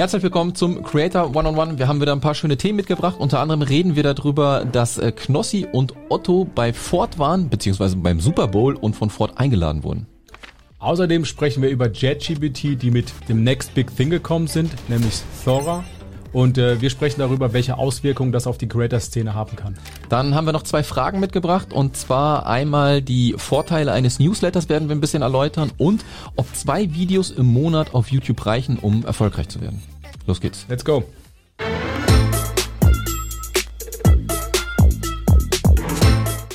Herzlich willkommen zum Creator One-on-One. Wir haben wieder ein paar schöne Themen mitgebracht. Unter anderem reden wir darüber, dass äh, Knossi und Otto bei Ford waren, beziehungsweise beim Super Bowl und von Ford eingeladen wurden. Außerdem sprechen wir über JetGBT, die mit dem Next Big Thing gekommen sind, nämlich Thora. Und äh, wir sprechen darüber, welche Auswirkungen das auf die Creator-Szene haben kann. Dann haben wir noch zwei Fragen mitgebracht und zwar einmal die Vorteile eines Newsletters werden wir ein bisschen erläutern und ob zwei Videos im Monat auf YouTube reichen, um erfolgreich zu werden. Los geht's. Let's go.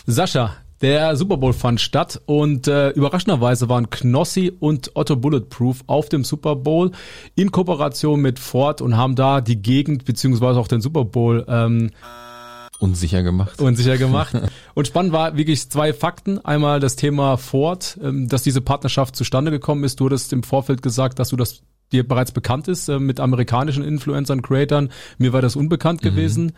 Sascha, der Super Bowl fand statt und äh, überraschenderweise waren Knossi und Otto Bulletproof auf dem Super Bowl in Kooperation mit Ford und haben da die Gegend beziehungsweise auch den Super Bowl ähm, unsicher gemacht. Unsicher gemacht. und spannend war wirklich zwei Fakten. Einmal das Thema Ford, ähm, dass diese Partnerschaft zustande gekommen ist. Du hattest im Vorfeld gesagt, dass du das dir bereits bekannt ist äh, mit amerikanischen Influencern, Creatern. Mir war das unbekannt mhm. gewesen.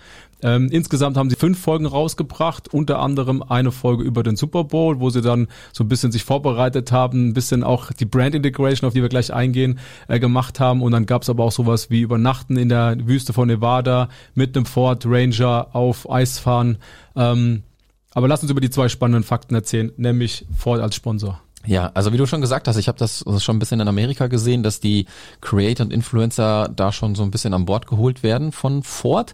Ähm, insgesamt haben sie fünf Folgen rausgebracht, unter anderem eine Folge über den Super Bowl, wo sie dann so ein bisschen sich vorbereitet haben, ein bisschen auch die Brand Integration, auf die wir gleich eingehen, äh, gemacht haben. Und dann gab es aber auch sowas wie Übernachten in der Wüste von Nevada mit einem Ford Ranger auf Eis fahren. Ähm, aber lass uns über die zwei spannenden Fakten erzählen, nämlich Ford als Sponsor. Ja, also wie du schon gesagt hast, ich habe das schon ein bisschen in Amerika gesehen, dass die Creator und Influencer da schon so ein bisschen an Bord geholt werden von Ford.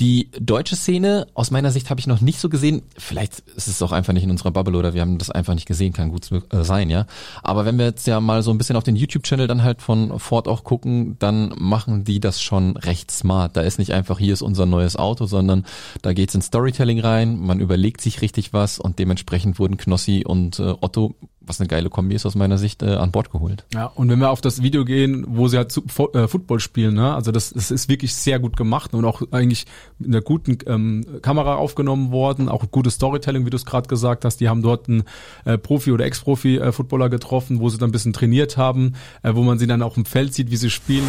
Die deutsche Szene, aus meiner Sicht, habe ich noch nicht so gesehen. Vielleicht ist es auch einfach nicht in unserer Bubble oder wir haben das einfach nicht gesehen, kann gut äh, sein, ja. Aber wenn wir jetzt ja mal so ein bisschen auf den YouTube-Channel dann halt von Ford auch gucken, dann machen die das schon recht smart. Da ist nicht einfach, hier ist unser neues Auto, sondern da geht's in Storytelling rein, man überlegt sich richtig was und dementsprechend wurden Knossi und äh, Otto was eine geile Kombi ist aus meiner Sicht, äh, an Bord geholt. Ja, und wenn wir auf das Video gehen, wo sie halt äh, Football spielen, ne? also das, das ist wirklich sehr gut gemacht und auch eigentlich mit einer guten ähm, Kamera aufgenommen worden, auch gutes Storytelling, wie du es gerade gesagt hast. Die haben dort einen äh, Profi- oder Ex-Profi-Footballer äh, getroffen, wo sie dann ein bisschen trainiert haben, äh, wo man sie dann auch im Feld sieht, wie sie spielen.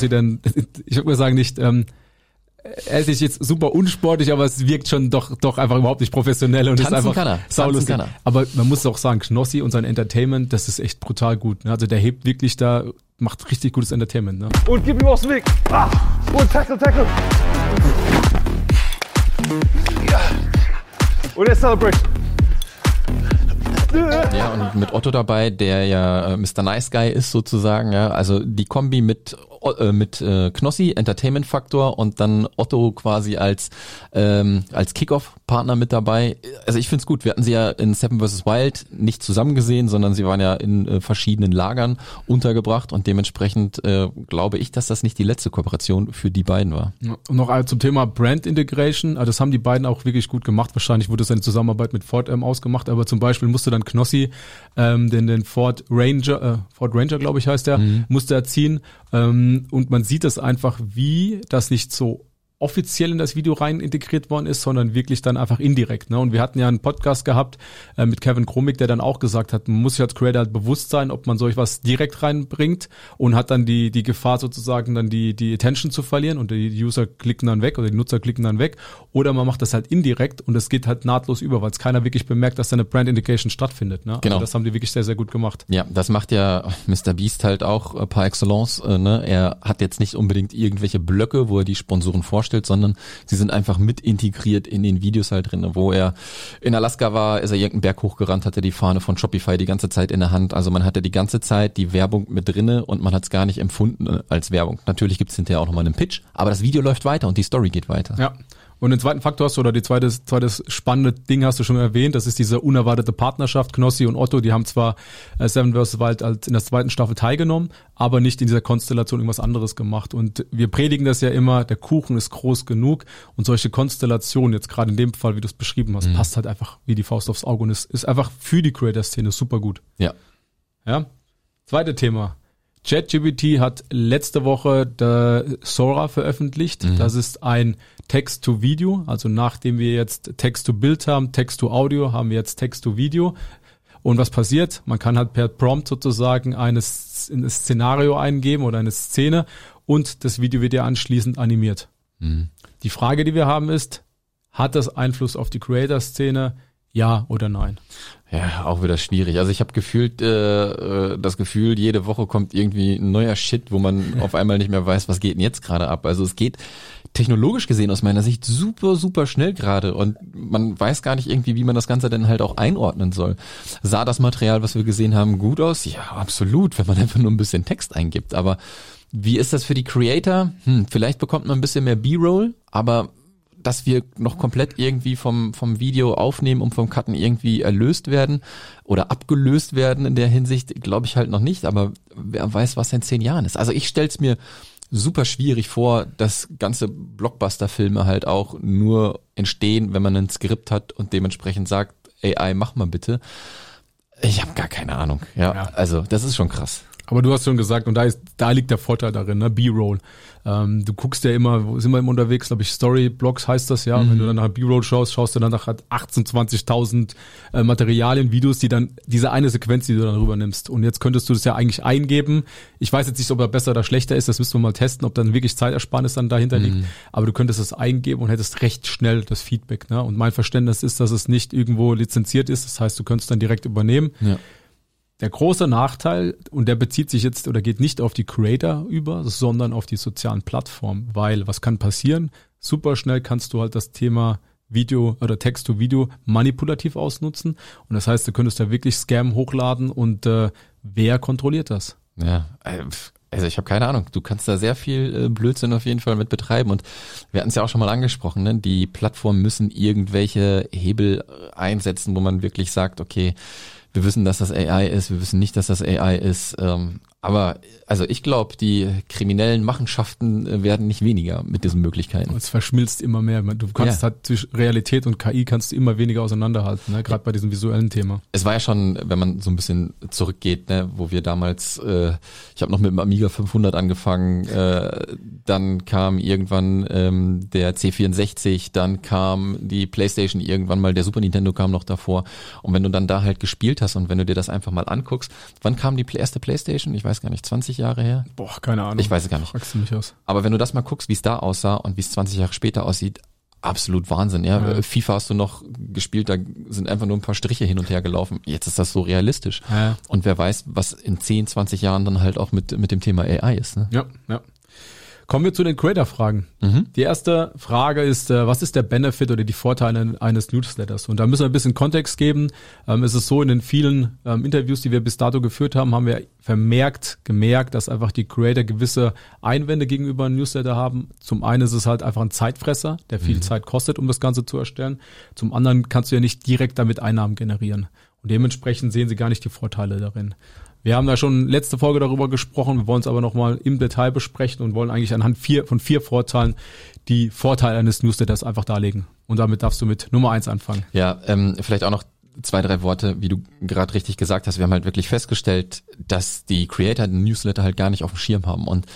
Aussieht, dann, ich würde mal sagen, nicht, ähm, er ist nicht jetzt super unsportlich, aber es wirkt schon doch, doch einfach überhaupt nicht professionell und Tanzen ist einfach saulustig. Kann er. Aber man muss auch sagen, Knossi und sein Entertainment, das ist echt brutal gut. Ne? Also der hebt wirklich da, macht richtig gutes Entertainment. Ne? Und gib ihm aus dem Weg. Ah, und tackle, tackle. Ja. Und jetzt Celebration. Ja, und mit Otto dabei, der ja äh, Mr. Nice Guy ist sozusagen, ja. Also die Kombi mit äh, mit äh, Knossi, Entertainment Faktor und dann Otto quasi als ähm, als Kickoff-Partner mit dabei. Also ich find's gut. Wir hatten sie ja in Seven vs. Wild nicht zusammen gesehen, sondern sie waren ja in äh, verschiedenen Lagern untergebracht und dementsprechend äh, glaube ich, dass das nicht die letzte Kooperation für die beiden war. Und noch zum Thema Brand Integration. Also das haben die beiden auch wirklich gut gemacht. Wahrscheinlich wurde es eine Zusammenarbeit mit Ford ähm, ausgemacht, aber zum Beispiel musste dann Knossi ähm, den, den Ford Ranger, äh, Ford Ranger glaube ich heißt der, mhm. musste er ziehen ähm, und man sieht das einfach, wie das nicht so offiziell in das Video rein integriert worden ist, sondern wirklich dann einfach indirekt. Ne? Und wir hatten ja einen Podcast gehabt äh, mit Kevin Kromik, der dann auch gesagt hat, man muss sich als Creator halt bewusst sein, ob man solch was direkt reinbringt und hat dann die, die Gefahr sozusagen dann die, die Attention zu verlieren und die User klicken dann weg oder die Nutzer klicken dann weg oder man macht das halt indirekt und es geht halt nahtlos über, weil es keiner wirklich bemerkt, dass da eine Brand Indication stattfindet. Ne? Genau. Also das haben die wirklich sehr, sehr gut gemacht. Ja, das macht ja Mr. Beast halt auch äh, par excellence. Äh, ne? Er hat jetzt nicht unbedingt irgendwelche Blöcke, wo er die Sponsoren vorstellt, vorstellt, sondern sie sind einfach mit integriert in den Videos halt drin, wo er in Alaska war, ist er irgendeinen Berg hochgerannt, hatte die Fahne von Shopify die ganze Zeit in der Hand. Also man hatte die ganze Zeit die Werbung mit drinne und man hat es gar nicht empfunden als Werbung. Natürlich gibt es hinterher auch nochmal einen Pitch, aber das Video läuft weiter und die Story geht weiter. Ja. Und den zweiten Faktor hast du, oder die zweite, zweites spannende Ding hast du schon erwähnt, das ist diese unerwartete Partnerschaft. Knossi und Otto, die haben zwar äh, Seven vs. Wild als in der zweiten Staffel teilgenommen, aber nicht in dieser Konstellation irgendwas anderes gemacht. Und wir predigen das ja immer, der Kuchen ist groß genug und solche Konstellationen, jetzt gerade in dem Fall, wie du es beschrieben hast, mhm. passt halt einfach wie die Faust aufs Auge und ist, ist einfach für die Creator-Szene super gut. Ja. Ja. Zweite Thema. ChatGPT hat letzte Woche der Sora veröffentlicht. Mhm. Das ist ein Text-to-Video. Also nachdem wir jetzt Text-to-Bild haben, Text-to-Audio, haben wir jetzt Text-to-Video. Und was passiert? Man kann halt per Prompt sozusagen eines, ein Szenario eingeben oder eine Szene und das Video wird ja anschließend animiert. Mhm. Die Frage, die wir haben ist, hat das Einfluss auf die Creator-Szene? Ja oder nein? Ja, auch wieder schwierig. Also ich habe gefühlt äh, äh, das Gefühl, jede Woche kommt irgendwie ein neuer Shit, wo man auf einmal nicht mehr weiß, was geht denn jetzt gerade ab. Also es geht technologisch gesehen aus meiner Sicht super, super schnell gerade und man weiß gar nicht irgendwie, wie man das Ganze denn halt auch einordnen soll. Sah das Material, was wir gesehen haben, gut aus? Ja, absolut, wenn man einfach nur ein bisschen Text eingibt. Aber wie ist das für die Creator? Hm, vielleicht bekommt man ein bisschen mehr B-Roll, aber dass wir noch komplett irgendwie vom, vom Video aufnehmen und vom Cutten irgendwie erlöst werden oder abgelöst werden in der Hinsicht, glaube ich halt noch nicht, aber wer weiß, was in zehn Jahren ist. Also ich stell's mir super schwierig vor, dass ganze Blockbuster-Filme halt auch nur entstehen, wenn man ein Skript hat und dementsprechend sagt, AI, mach mal bitte. Ich habe gar keine Ahnung. Ja, ja, also das ist schon krass. Aber du hast schon gesagt, und da ist, da liegt der Vorteil darin, ne? B-Roll. Ähm, du guckst ja immer, wo sind wir immer unterwegs, glaube ich, Story-Blogs heißt das ja. Mhm. Wenn du dann nach B-Roll schaust, schaust du dann nach 18, 20.000 äh, Materialien, Videos, die dann, diese eine Sequenz, die du dann rübernimmst. Und jetzt könntest du das ja eigentlich eingeben. Ich weiß jetzt nicht, ob er besser oder schlechter ist, das müssen wir mal testen, ob dann wirklich Zeitersparnis dann dahinter mhm. liegt. Aber du könntest es eingeben und hättest recht schnell das Feedback. Ne? Und mein Verständnis ist, dass es nicht irgendwo lizenziert ist. Das heißt, du könntest dann direkt übernehmen. Ja. Der große Nachteil, und der bezieht sich jetzt oder geht nicht auf die Creator über, sondern auf die sozialen Plattformen, weil was kann passieren? Super schnell kannst du halt das Thema Video oder Text to Video manipulativ ausnutzen. Und das heißt, du könntest da wirklich Scam hochladen und äh, wer kontrolliert das? Ja, äh, also ich habe keine Ahnung. Du kannst da sehr viel äh, Blödsinn auf jeden Fall mit betreiben. Und wir hatten es ja auch schon mal angesprochen, ne? die Plattformen müssen irgendwelche Hebel einsetzen, wo man wirklich sagt, okay, wir wissen, dass das AI ist, wir wissen nicht, dass das AI ist. Ähm, aber also ich glaube, die kriminellen Machenschaften äh, werden nicht weniger mit diesen Möglichkeiten. Es verschmilzt immer mehr. Du kannst ja. halt zwischen Realität und KI kannst du immer weniger auseinanderhalten, ne? gerade bei diesem visuellen Thema. Es war ja schon, wenn man so ein bisschen zurückgeht, ne, wo wir damals, äh, ich habe noch mit dem Amiga 500 angefangen, äh, dann kam irgendwann ähm, der C64, dann kam die PlayStation irgendwann mal, der Super Nintendo kam noch davor. Und wenn du dann da halt gespielt hast und wenn du dir das einfach mal anguckst, wann kam die erste PlayStation? Ich weiß gar nicht, 20 Jahre her? Boah, keine Ahnung. Ich weiß es gar nicht. Fragst du mich aus. Aber wenn du das mal guckst, wie es da aussah und wie es 20 Jahre später aussieht, absolut Wahnsinn. Ja? ja? FIFA hast du noch gespielt, da sind einfach nur ein paar Striche hin und her gelaufen. Jetzt ist das so realistisch. Ja. Und wer weiß, was in 10, 20 Jahren dann halt auch mit, mit dem Thema AI ist. Ne? Ja, ja. Kommen wir zu den Creator-Fragen. Mhm. Die erste Frage ist, äh, was ist der Benefit oder die Vorteile eines Newsletters? Und da müssen wir ein bisschen Kontext geben. Ähm, es ist so, in den vielen ähm, Interviews, die wir bis dato geführt haben, haben wir vermerkt, gemerkt, dass einfach die Creator gewisse Einwände gegenüber einem Newsletter haben. Zum einen ist es halt einfach ein Zeitfresser, der viel mhm. Zeit kostet, um das Ganze zu erstellen. Zum anderen kannst du ja nicht direkt damit Einnahmen generieren. Und dementsprechend sehen sie gar nicht die Vorteile darin. Wir haben da schon letzte Folge darüber gesprochen, wir wollen es aber nochmal im Detail besprechen und wollen eigentlich anhand vier, von vier Vorteilen die Vorteile eines Newsletters einfach darlegen. Und damit darfst du mit Nummer eins anfangen. Ja, ähm, vielleicht auch noch zwei, drei Worte, wie du gerade richtig gesagt hast. Wir haben halt wirklich festgestellt, dass die Creator den Newsletter halt gar nicht auf dem Schirm haben. Und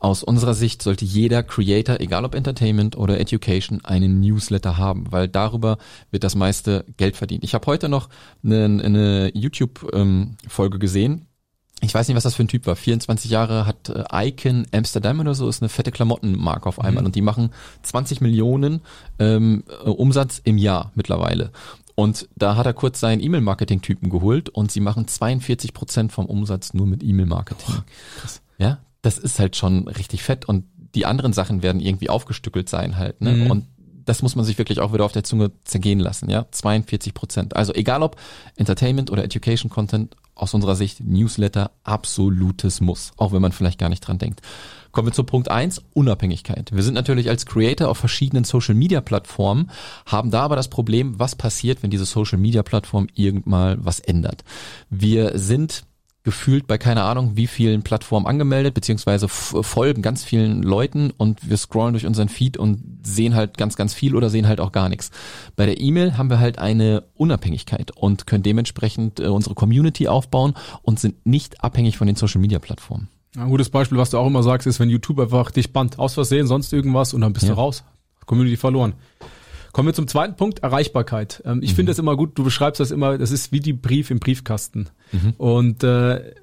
aus unserer Sicht sollte jeder Creator, egal ob Entertainment oder Education, einen Newsletter haben, weil darüber wird das meiste Geld verdient. Ich habe heute noch eine, eine YouTube-Folge ähm, gesehen, ich weiß nicht, was das für ein Typ war. 24 Jahre hat äh, Icon Amsterdam oder so, ist eine fette Klamottenmarke auf einmal. Mhm. Und die machen 20 Millionen ähm, äh, Umsatz im Jahr mittlerweile. Und da hat er kurz seinen E-Mail-Marketing-Typen geholt und sie machen 42 Prozent vom Umsatz nur mit E-Mail-Marketing. Ja, das ist halt schon richtig fett und die anderen Sachen werden irgendwie aufgestückelt sein halt. Ne? Mhm. Und das muss man sich wirklich auch wieder auf der Zunge zergehen lassen, ja. 42 Prozent. Also egal ob Entertainment oder Education Content, aus unserer Sicht Newsletter absolutes Muss, auch wenn man vielleicht gar nicht dran denkt. Kommen wir zu Punkt eins Unabhängigkeit. Wir sind natürlich als Creator auf verschiedenen Social Media Plattformen, haben da aber das Problem, was passiert, wenn diese Social Media Plattform irgendwann was ändert. Wir sind gefühlt bei keine Ahnung wie vielen Plattformen angemeldet, beziehungsweise folgen ganz vielen Leuten und wir scrollen durch unseren Feed und sehen halt ganz, ganz viel oder sehen halt auch gar nichts. Bei der E-Mail haben wir halt eine Unabhängigkeit und können dementsprechend äh, unsere Community aufbauen und sind nicht abhängig von den Social Media Plattformen. Ein gutes Beispiel, was du auch immer sagst, ist, wenn YouTube einfach dich bannt, aus Versehen, sonst irgendwas und dann bist ja. du raus. Community verloren. Kommen wir zum zweiten Punkt, Erreichbarkeit. Ähm, ich mhm. finde das immer gut, du beschreibst das immer, das ist wie die Brief im Briefkasten. Mhm. Und äh,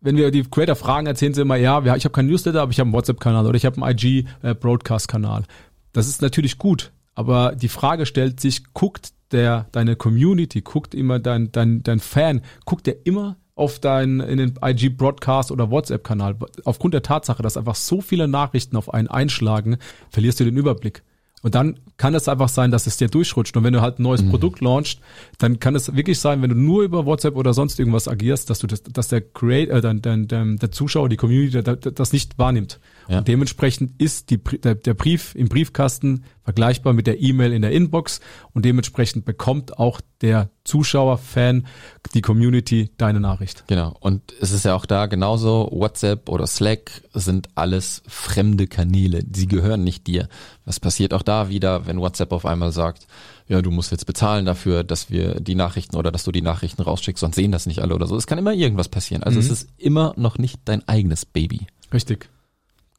wenn wir die Creator fragen, erzählen sie immer, ja, ich habe keinen Newsletter, aber ich habe einen WhatsApp-Kanal oder ich habe einen IG-Broadcast-Kanal. Äh, das ist natürlich gut, aber die Frage stellt sich, guckt der deine Community, guckt immer dein, dein, dein Fan, guckt der immer auf deinen in den IG Broadcast oder WhatsApp Kanal. Aufgrund der Tatsache, dass einfach so viele Nachrichten auf einen einschlagen, verlierst du den Überblick. Und dann kann es einfach sein, dass es dir durchrutscht. Und wenn du halt ein neues mhm. Produkt launchst, dann kann es wirklich sein, wenn du nur über WhatsApp oder sonst irgendwas agierst, dass du das, dass der Create, äh, dein, dein, dein, der Zuschauer, die Community das nicht wahrnimmt. Ja. Und dementsprechend ist die, der, der Brief im Briefkasten vergleichbar mit der E-Mail in der Inbox und dementsprechend bekommt auch der Zuschauer, Fan, die Community deine Nachricht. Genau. Und es ist ja auch da genauso, WhatsApp oder Slack sind alles fremde Kanäle. Sie gehören nicht dir. Was passiert auch da wieder, wenn WhatsApp auf einmal sagt, ja, du musst jetzt bezahlen dafür, dass wir die Nachrichten oder dass du die Nachrichten rausschickst, sonst sehen das nicht alle oder so. Es kann immer irgendwas passieren. Also mhm. es ist immer noch nicht dein eigenes Baby. Richtig.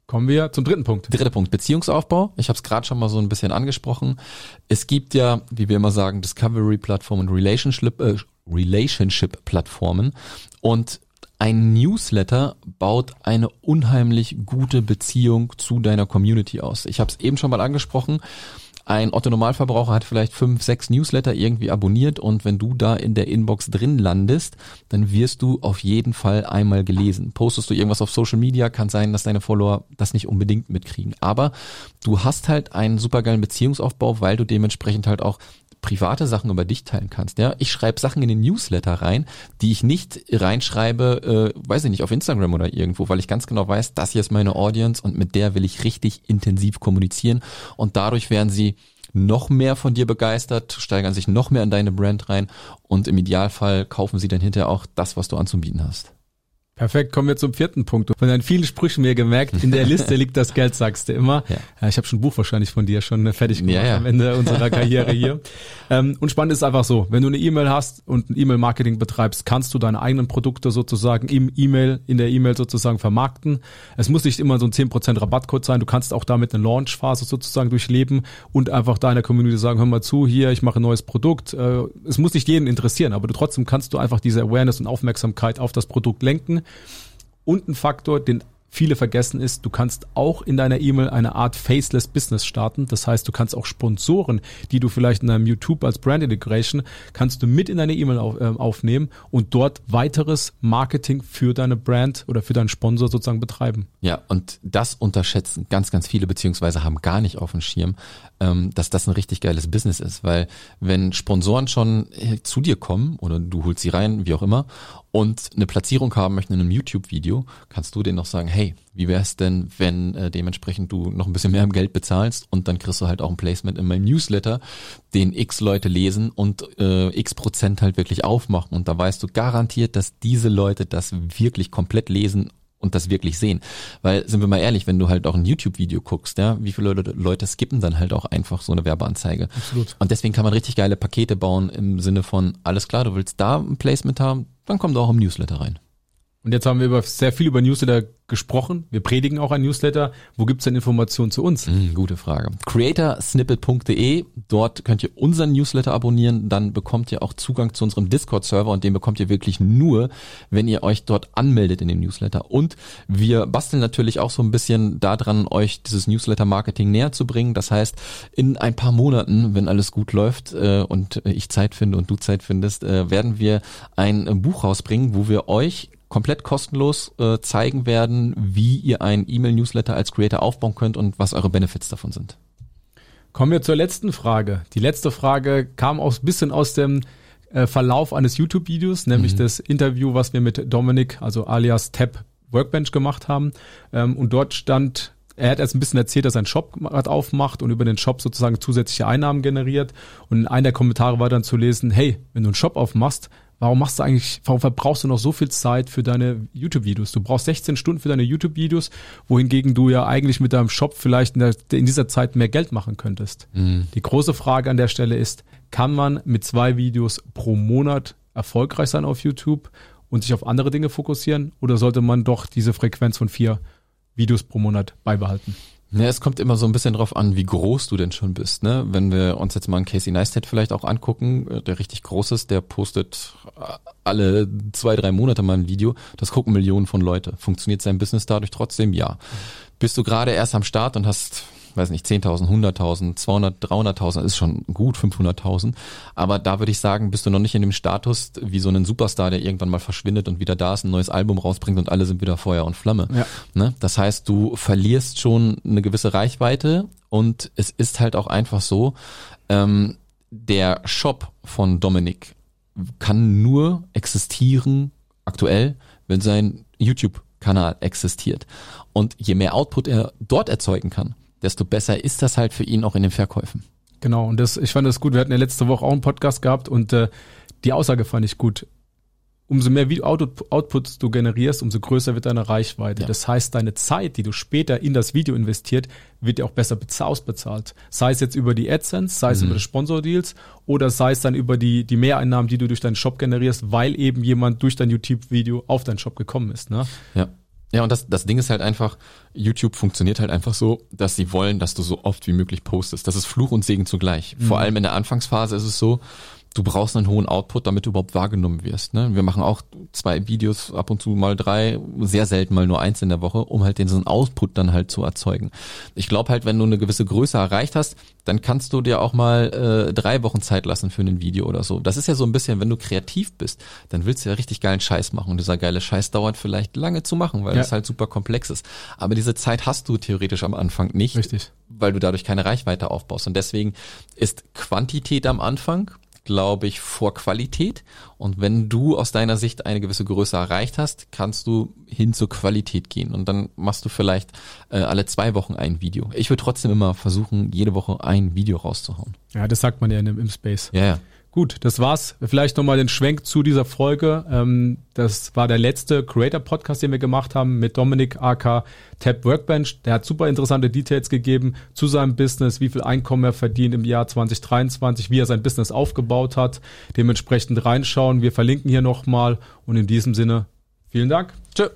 Kommen wir zum dritten Punkt. Dritter Punkt, Beziehungsaufbau. Ich habe es gerade schon mal so ein bisschen angesprochen. Es gibt ja, wie wir immer sagen, Discovery-Plattformen und Relationship, äh, Relationship-Plattformen. Und ein Newsletter baut eine unheimlich gute Beziehung zu deiner Community aus. Ich habe es eben schon mal angesprochen. Ein Otto Normalverbraucher hat vielleicht fünf, sechs Newsletter irgendwie abonniert und wenn du da in der Inbox drin landest, dann wirst du auf jeden Fall einmal gelesen. Postest du irgendwas auf Social Media, kann sein, dass deine Follower das nicht unbedingt mitkriegen. Aber du hast halt einen supergeilen Beziehungsaufbau, weil du dementsprechend halt auch private Sachen über dich teilen kannst. Ja, ich schreibe Sachen in den Newsletter rein, die ich nicht reinschreibe, äh, weiß ich nicht, auf Instagram oder irgendwo, weil ich ganz genau weiß, das hier ist meine Audience und mit der will ich richtig intensiv kommunizieren und dadurch werden sie noch mehr von dir begeistert, steigern sich noch mehr in deine Brand rein und im Idealfall kaufen sie dann hinterher auch das, was du anzubieten hast. Perfekt, kommen wir zum vierten Punkt. Von deinen vielen Sprüchen mir gemerkt, in der Liste liegt das Geld, sagst du immer. Ja. ja ich habe schon ein Buch wahrscheinlich von dir schon fertig gemacht ja, ja. am Ende unserer Karriere hier. ähm, und spannend ist einfach so, wenn du eine E-Mail hast und ein E-Mail-Marketing betreibst, kannst du deine eigenen Produkte sozusagen im E-Mail, in der E-Mail sozusagen vermarkten. Es muss nicht immer so ein 10% Rabattcode sein, du kannst auch damit eine Launch-Phase sozusagen durchleben und einfach deiner Community sagen, hör mal zu, hier, ich mache ein neues Produkt. Äh, es muss nicht jeden interessieren, aber du, trotzdem kannst du einfach diese Awareness und Aufmerksamkeit auf das Produkt lenken und ein Faktor, den viele vergessen ist, du kannst auch in deiner E-Mail eine Art Faceless Business starten. Das heißt, du kannst auch Sponsoren, die du vielleicht in deinem YouTube als Brand Integration, kannst du mit in deine E-Mail auf, äh, aufnehmen und dort weiteres Marketing für deine Brand oder für deinen Sponsor sozusagen betreiben. Ja, und das unterschätzen ganz, ganz viele, beziehungsweise haben gar nicht auf dem Schirm, ähm, dass das ein richtig geiles Business ist. Weil wenn Sponsoren schon äh, zu dir kommen oder du holst sie rein, wie auch immer, und eine Platzierung haben möchten in einem YouTube-Video, kannst du denen noch sagen, hey, wie wäre es denn, wenn äh, dementsprechend du noch ein bisschen mehr Geld bezahlst und dann kriegst du halt auch ein Placement in meinem Newsletter, den x Leute lesen und äh, x Prozent halt wirklich aufmachen und da weißt du garantiert, dass diese Leute das wirklich komplett lesen und das wirklich sehen. Weil, sind wir mal ehrlich, wenn du halt auch ein YouTube-Video guckst, ja, wie viele Leute, Leute skippen dann halt auch einfach so eine Werbeanzeige. Absolut. Und deswegen kann man richtig geile Pakete bauen im Sinne von, alles klar, du willst da ein Placement haben, dann komm doch auch im Newsletter rein. Und jetzt haben wir über sehr viel über Newsletter gesprochen. Wir predigen auch ein Newsletter. Wo gibt's denn Informationen zu uns? Mm, gute Frage. Creatorsnippet.de. Dort könnt ihr unseren Newsletter abonnieren. Dann bekommt ihr auch Zugang zu unserem Discord-Server und den bekommt ihr wirklich nur, wenn ihr euch dort anmeldet in den Newsletter. Und wir basteln natürlich auch so ein bisschen daran, euch dieses Newsletter-Marketing näher zu bringen. Das heißt, in ein paar Monaten, wenn alles gut läuft äh, und ich Zeit finde und du Zeit findest, äh, werden wir ein Buch rausbringen, wo wir euch komplett kostenlos äh, zeigen werden, wie ihr einen E-Mail-Newsletter als Creator aufbauen könnt und was eure Benefits davon sind. Kommen wir zur letzten Frage. Die letzte Frage kam aus bisschen aus dem äh, Verlauf eines YouTube-Videos, nämlich mhm. das Interview, was wir mit Dominik, also alias Tab Workbench gemacht haben. Ähm, und dort stand er hat erst ein bisschen erzählt, dass er einen Shop aufmacht und über den Shop sozusagen zusätzliche Einnahmen generiert. Und in einer der Kommentare war dann zu lesen, hey, wenn du einen Shop aufmachst, Warum machst du eigentlich, warum verbrauchst du noch so viel Zeit für deine YouTube-Videos? Du brauchst 16 Stunden für deine YouTube-Videos, wohingegen du ja eigentlich mit deinem Shop vielleicht in, der, in dieser Zeit mehr Geld machen könntest. Mhm. Die große Frage an der Stelle ist, kann man mit zwei Videos pro Monat erfolgreich sein auf YouTube und sich auf andere Dinge fokussieren oder sollte man doch diese Frequenz von vier Videos pro Monat beibehalten? Ja, es kommt immer so ein bisschen drauf an, wie groß du denn schon bist. Ne? Wenn wir uns jetzt mal einen Casey Neistat vielleicht auch angucken, äh, der richtig groß ist, der postet äh, alle zwei, drei Monate mal ein Video. Das gucken Millionen von Leute. Funktioniert sein Business dadurch trotzdem? Ja. Bist du gerade erst am Start und hast weiß nicht, 10.000, 100.000, 200, 300.000 ist schon gut, 500.000. Aber da würde ich sagen, bist du noch nicht in dem Status wie so ein Superstar, der irgendwann mal verschwindet und wieder da ist, ein neues Album rausbringt und alle sind wieder Feuer und Flamme. Ja. Ne? Das heißt, du verlierst schon eine gewisse Reichweite und es ist halt auch einfach so, ähm, der Shop von Dominik kann nur existieren aktuell, wenn sein YouTube-Kanal existiert. Und je mehr Output er dort erzeugen kann, desto besser ist das halt für ihn auch in den Verkäufen. Genau, und das, ich fand das gut. Wir hatten ja letzte Woche auch einen Podcast gehabt und äh, die Aussage fand ich gut. Umso mehr Output, Outputs du generierst, umso größer wird deine Reichweite. Ja. Das heißt, deine Zeit, die du später in das Video investiert, wird dir auch besser ausbezahlt. Sei es jetzt über die AdSense, sei es mhm. über die Sponsordeals oder sei es dann über die, die Mehreinnahmen, die du durch deinen Shop generierst, weil eben jemand durch dein YouTube-Video auf deinen Shop gekommen ist. Ne? Ja. Ja, und das, das Ding ist halt einfach, YouTube funktioniert halt einfach so, dass sie wollen, dass du so oft wie möglich postest. Das ist Fluch und Segen zugleich. Mhm. Vor allem in der Anfangsphase ist es so, du brauchst einen hohen Output, damit du überhaupt wahrgenommen wirst. Ne? Wir machen auch zwei Videos, ab und zu mal drei, sehr selten mal nur eins in der Woche, um halt den so einen Output dann halt zu erzeugen. Ich glaube halt, wenn du eine gewisse Größe erreicht hast, dann kannst du dir auch mal äh, drei Wochen Zeit lassen für ein Video oder so. Das ist ja so ein bisschen, wenn du kreativ bist, dann willst du ja richtig geilen Scheiß machen. Und dieser geile Scheiß dauert vielleicht lange zu machen, weil ja. es halt super komplex ist. Aber diese Zeit hast du theoretisch am Anfang nicht. Richtig. Weil du dadurch keine Reichweite aufbaust. Und deswegen ist Quantität am Anfang glaube ich, vor Qualität. Und wenn du aus deiner Sicht eine gewisse Größe erreicht hast, kannst du hin zur Qualität gehen. Und dann machst du vielleicht äh, alle zwei Wochen ein Video. Ich würde trotzdem immer versuchen, jede Woche ein Video rauszuhauen. Ja, das sagt man ja im, im Space. Ja, ja. Gut, das war's. Vielleicht nochmal den Schwenk zu dieser Folge. Ähm, das war der letzte Creator-Podcast, den wir gemacht haben mit Dominik AK Tab Workbench. Der hat super interessante Details gegeben zu seinem Business, wie viel Einkommen er verdient im Jahr 2023, wie er sein Business aufgebaut hat. Dementsprechend reinschauen. Wir verlinken hier nochmal und in diesem Sinne vielen Dank. Tschö.